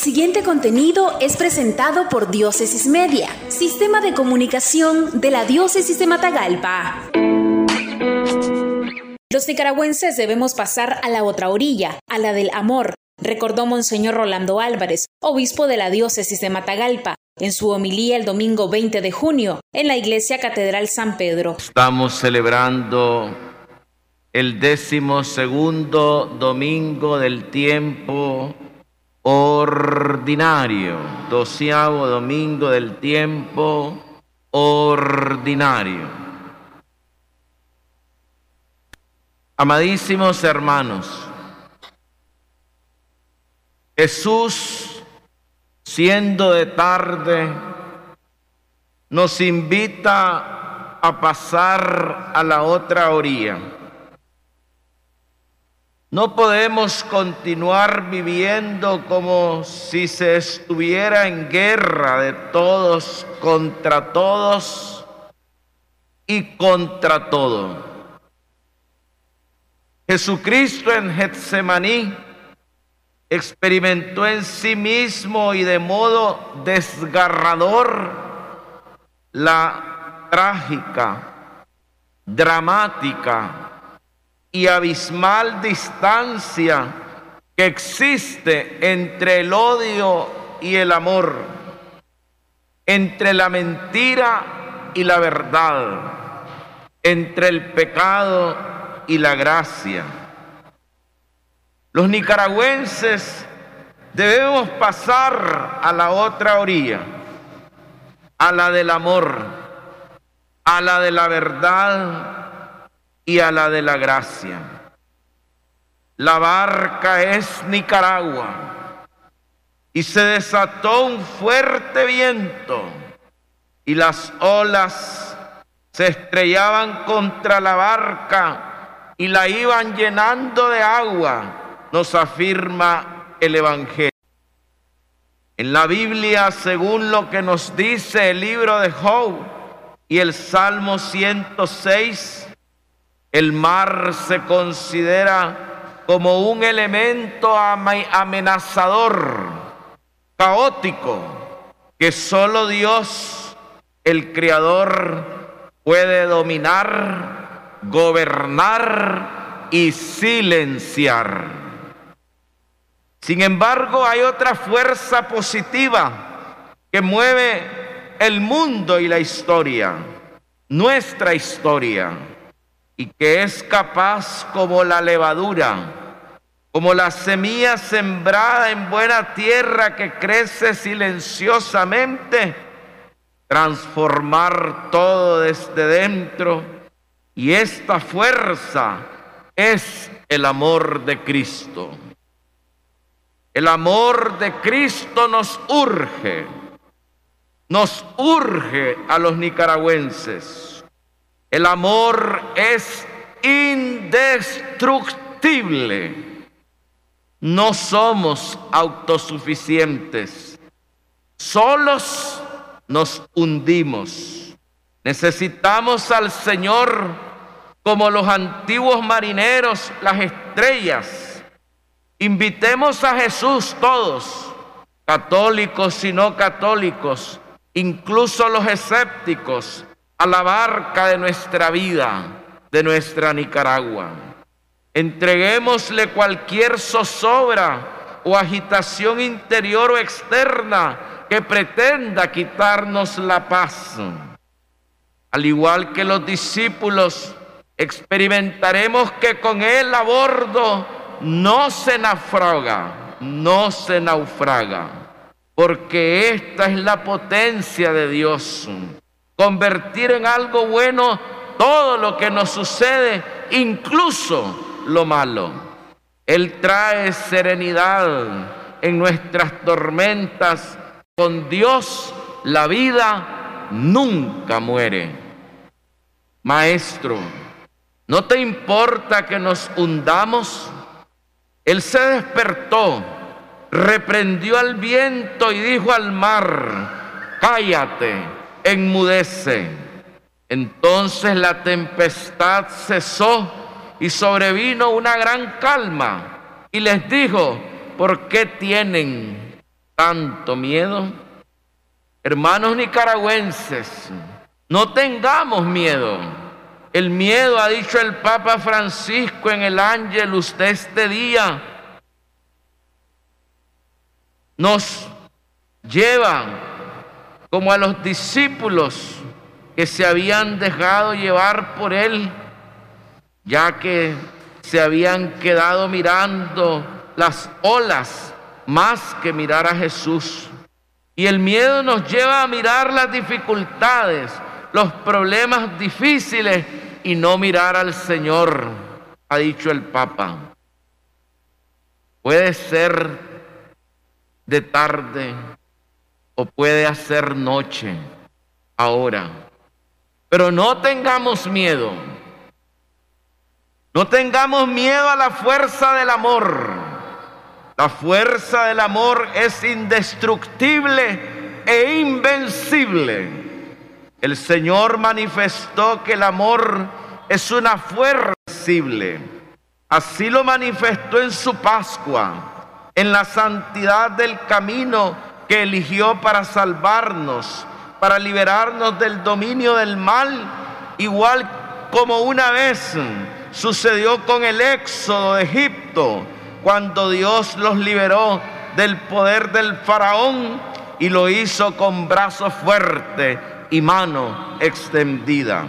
siguiente contenido es presentado por Diócesis Media, Sistema de Comunicación de la Diócesis de Matagalpa. Los nicaragüenses debemos pasar a la otra orilla, a la del amor, recordó Monseñor Rolando Álvarez, obispo de la Diócesis de Matagalpa, en su homilía el domingo 20 de junio en la Iglesia Catedral San Pedro. Estamos celebrando el décimo segundo domingo del tiempo ordinario, doceavo domingo del tiempo ordinario. Amadísimos hermanos, Jesús, siendo de tarde, nos invita a pasar a la otra orilla no podemos continuar viviendo como si se estuviera en guerra de todos contra todos y contra todo. Jesucristo en Getsemaní experimentó en sí mismo y de modo desgarrador la trágica, dramática, y abismal distancia que existe entre el odio y el amor, entre la mentira y la verdad, entre el pecado y la gracia. Los nicaragüenses debemos pasar a la otra orilla, a la del amor, a la de la verdad y a la de la gracia. La barca es Nicaragua y se desató un fuerte viento y las olas se estrellaban contra la barca y la iban llenando de agua, nos afirma el Evangelio. En la Biblia, según lo que nos dice el libro de Job y el Salmo 106, el mar se considera como un elemento amenazador, caótico, que solo Dios, el Creador, puede dominar, gobernar y silenciar. Sin embargo, hay otra fuerza positiva que mueve el mundo y la historia, nuestra historia y que es capaz como la levadura, como la semilla sembrada en buena tierra que crece silenciosamente, transformar todo desde dentro. Y esta fuerza es el amor de Cristo. El amor de Cristo nos urge, nos urge a los nicaragüenses el amor es indestructible. No somos autosuficientes. Solos nos hundimos. Necesitamos al Señor como los antiguos marineros, las estrellas. Invitemos a Jesús todos, católicos y no católicos, incluso los escépticos, a la barca de nuestra vida, de nuestra Nicaragua. Entreguémosle cualquier zozobra o agitación interior o externa que pretenda quitarnos la paz. Al igual que los discípulos, experimentaremos que con Él a bordo no se naufraga, no se naufraga, porque esta es la potencia de Dios convertir en algo bueno todo lo que nos sucede, incluso lo malo. Él trae serenidad en nuestras tormentas. Con Dios la vida nunca muere. Maestro, ¿no te importa que nos hundamos? Él se despertó, reprendió al viento y dijo al mar, cállate enmudece. Entonces la tempestad cesó y sobrevino una gran calma. Y les dijo, ¿por qué tienen tanto miedo? Hermanos nicaragüenses, no tengamos miedo. El miedo, ha dicho el Papa Francisco en el Ángelus de este día, nos lleva como a los discípulos que se habían dejado llevar por él, ya que se habían quedado mirando las olas más que mirar a Jesús. Y el miedo nos lleva a mirar las dificultades, los problemas difíciles y no mirar al Señor, ha dicho el Papa. Puede ser de tarde puede hacer noche ahora. Pero no tengamos miedo. No tengamos miedo a la fuerza del amor. La fuerza del amor es indestructible e invencible. El Señor manifestó que el amor es una fuerza invencible. Así lo manifestó en su Pascua, en la santidad del camino que eligió para salvarnos, para liberarnos del dominio del mal, igual como una vez sucedió con el éxodo de Egipto cuando Dios los liberó del poder del faraón y lo hizo con brazo fuerte y mano extendida.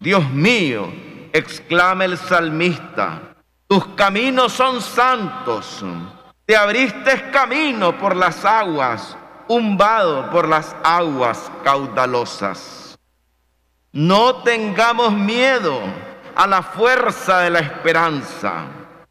Dios mío, exclama el salmista, tus caminos son santos, te abriste camino por las aguas, un vado por las aguas caudalosas. No tengamos miedo a la fuerza de la esperanza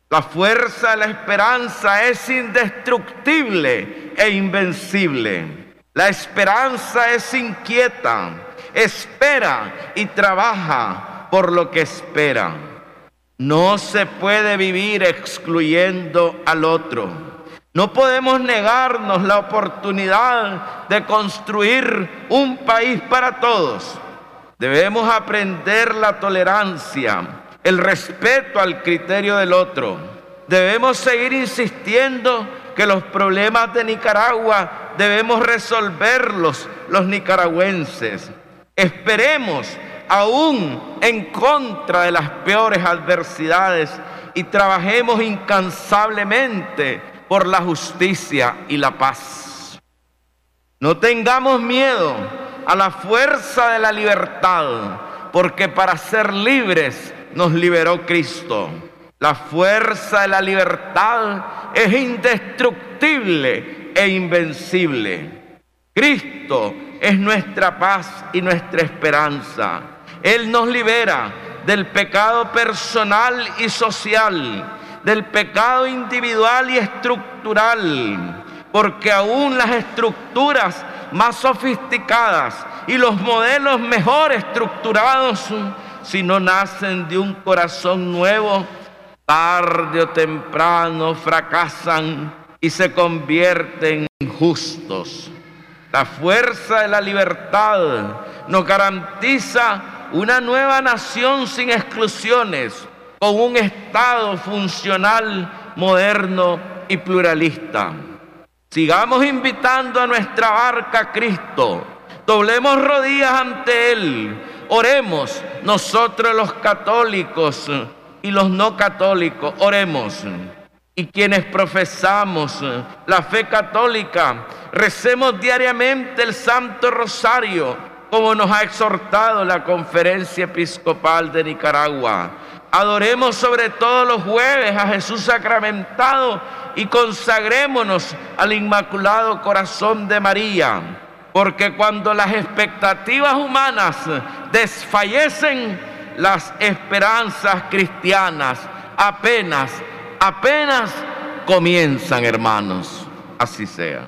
la fuerza de la esperanza es indestructible e invencible. La esperanza es inquieta, espera y trabaja por lo que espera. No se puede vivir excluyendo al otro. No podemos negarnos la oportunidad de construir un país para todos. Debemos aprender la tolerancia el respeto al criterio del otro. Debemos seguir insistiendo que los problemas de Nicaragua debemos resolverlos los nicaragüenses. Esperemos aún en contra de las peores adversidades y trabajemos incansablemente por la justicia y la paz. No tengamos miedo a la fuerza de la libertad, porque para ser libres nos liberó Cristo. La fuerza de la libertad es indestructible e invencible. Cristo es nuestra paz y nuestra esperanza. Él nos libera del pecado personal y social, del pecado individual y estructural, porque aún las estructuras más sofisticadas y los modelos mejor estructurados si no nacen de un corazón nuevo, tarde o temprano fracasan y se convierten en justos. La fuerza de la libertad nos garantiza una nueva nación sin exclusiones, con un Estado funcional, moderno y pluralista. Sigamos invitando a nuestra barca a Cristo, doblemos rodillas ante Él, Oremos nosotros los católicos y los no católicos, oremos. Y quienes profesamos la fe católica, recemos diariamente el Santo Rosario, como nos ha exhortado la Conferencia Episcopal de Nicaragua. Adoremos sobre todo los jueves a Jesús sacramentado y consagrémonos al Inmaculado Corazón de María porque cuando las expectativas humanas desfallecen, las esperanzas cristianas apenas, apenas comienzan, hermanos. Así sea.